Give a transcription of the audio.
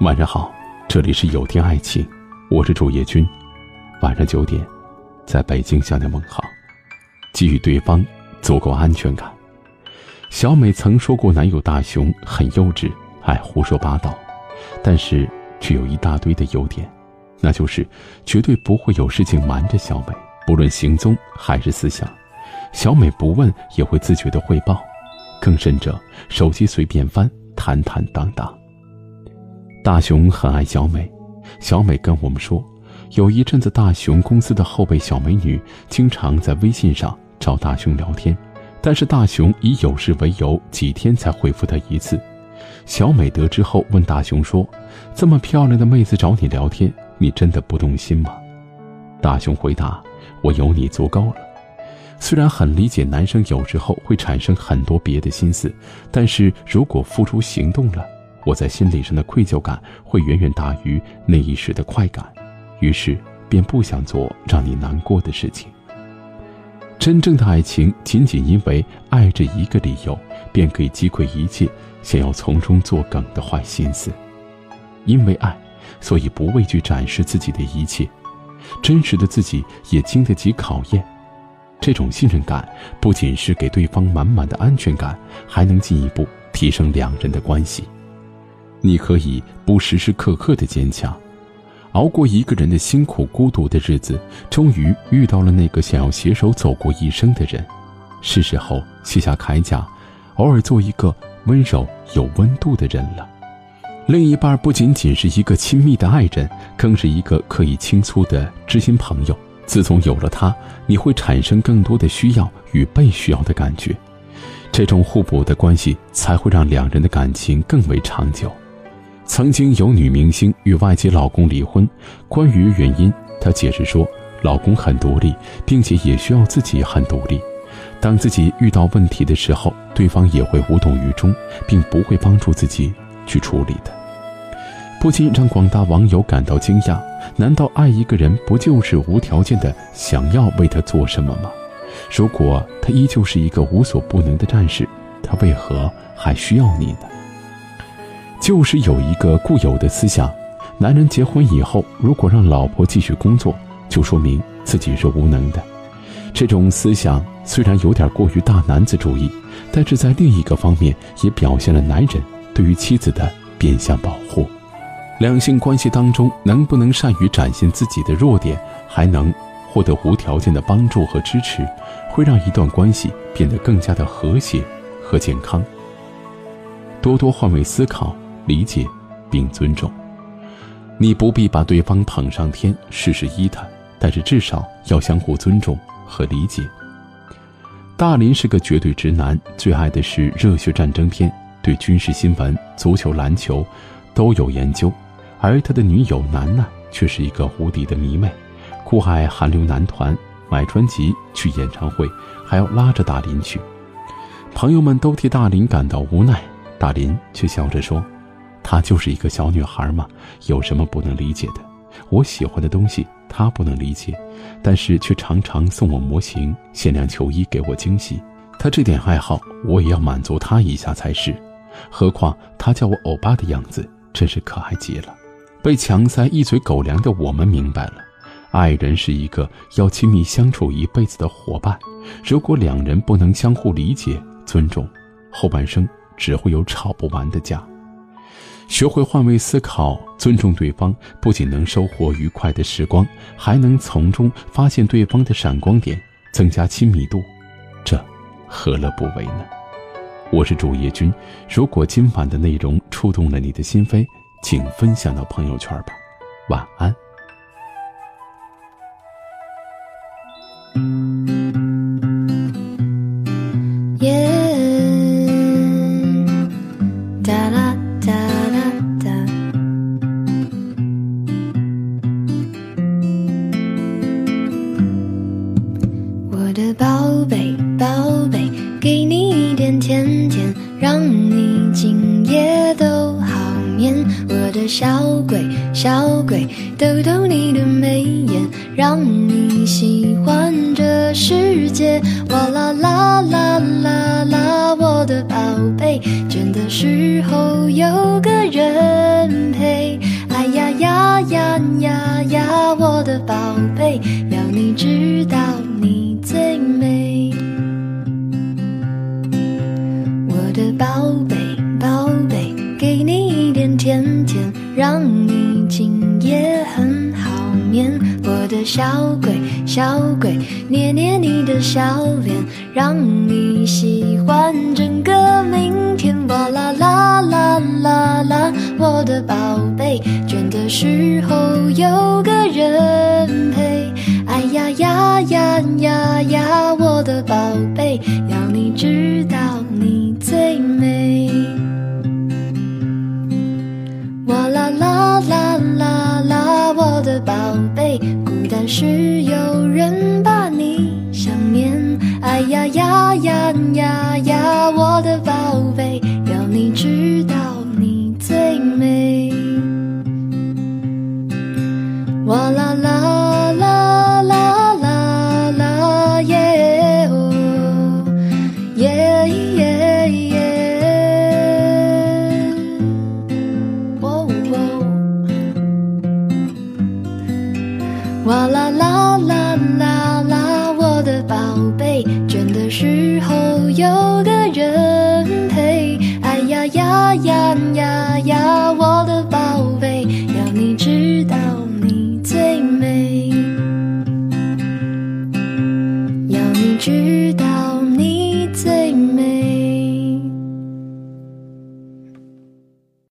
晚上好，这里是有天爱情，我是主页君。晚上九点，在北京向你问好，给予对方足够安全感。小美曾说过，男友大雄很幼稚，爱胡说八道，但是却有一大堆的优点，那就是绝对不会有事情瞒着小美，不论行踪还是思想，小美不问也会自觉的汇报，更甚者，手机随便翻，坦坦荡荡。大雄很爱小美，小美跟我们说，有一阵子大雄公司的后备小美女经常在微信上找大雄聊天，但是大雄以有事为由，几天才回复她一次。小美得知后问大雄说：“这么漂亮的妹子找你聊天，你真的不动心吗？”大雄回答：“我有你足够了。”虽然很理解男生有时候会产生很多别的心思，但是如果付出行动了。我在心理上的愧疚感会远远大于那一时的快感，于是便不想做让你难过的事情。真正的爱情，仅仅因为爱这一个理由，便可以击溃一切想要从中作梗的坏心思。因为爱，所以不畏惧展示自己的一切，真实的自己也经得起考验。这种信任感不仅是给对方满满的安全感，还能进一步提升两人的关系。你可以不时时刻刻的坚强，熬过一个人的辛苦孤独的日子，终于遇到了那个想要携手走过一生的人，是时候卸下铠甲，偶尔做一个温柔有温度的人了。另一半不仅仅是一个亲密的爱人，更是一个可以倾诉的知心朋友。自从有了他，你会产生更多的需要与被需要的感觉，这种互补的关系才会让两人的感情更为长久。曾经有女明星与外籍老公离婚，关于原因，她解释说，老公很独立，并且也需要自己很独立。当自己遇到问题的时候，对方也会无动于衷，并不会帮助自己去处理的。不禁让广大网友感到惊讶：难道爱一个人不就是无条件的想要为他做什么吗？如果他依旧是一个无所不能的战士，他为何还需要你呢？就是有一个固有的思想，男人结婚以后，如果让老婆继续工作，就说明自己是无能的。这种思想虽然有点过于大男子主义，但是在另一个方面也表现了男人对于妻子的变相保护。两性关系当中，能不能善于展现自己的弱点，还能获得无条件的帮助和支持，会让一段关系变得更加的和谐和健康。多多换位思考。理解，并尊重。你不必把对方捧上天，事事依他，但是至少要相互尊重和理解。大林是个绝对直男，最爱的是热血战争片，对军事新闻、足球、篮球都有研究。而他的女友楠楠却是一个无敌的迷妹，酷爱韩流男团，买专辑、去演唱会，还要拉着大林去。朋友们都替大林感到无奈，大林却笑着说。她就是一个小女孩嘛，有什么不能理解的？我喜欢的东西她不能理解，但是却常常送我模型、限量球衣给我惊喜。她这点爱好，我也要满足她一下才是。何况她叫我欧巴的样子，真是可爱极了。被强塞一嘴狗粮的我们明白了，爱人是一个要亲密相处一辈子的伙伴。如果两人不能相互理解、尊重，后半生只会有吵不完的架。学会换位思考，尊重对方，不仅能收获愉快的时光，还能从中发现对方的闪光点，增加亲密度，这何乐不为呢？我是主页君，如果今晚的内容触动了你的心扉，请分享到朋友圈吧。晚安。宝贝，给你一点甜甜，让你今夜都好眠。我的小鬼，小鬼，逗逗你的眉眼，让你喜欢这世界。哇啦啦啦啦啦，我的宝贝，倦的时候有个人陪。哎呀呀呀呀呀，我的宝贝，要你知道你最美。今夜很好眠。我的小鬼，小鬼，捏捏你的笑脸，让你喜欢整个明天。哇啦啦啦啦啦，我的宝贝，倦的时候有个人陪。哎呀呀呀呀呀，我的宝贝，要你知道你最美。是有人把你想念。哎呀呀呀呀，啦啦啦啦我的宝贝倦的时候有个人陪。哎呀呀呀呀呀我的宝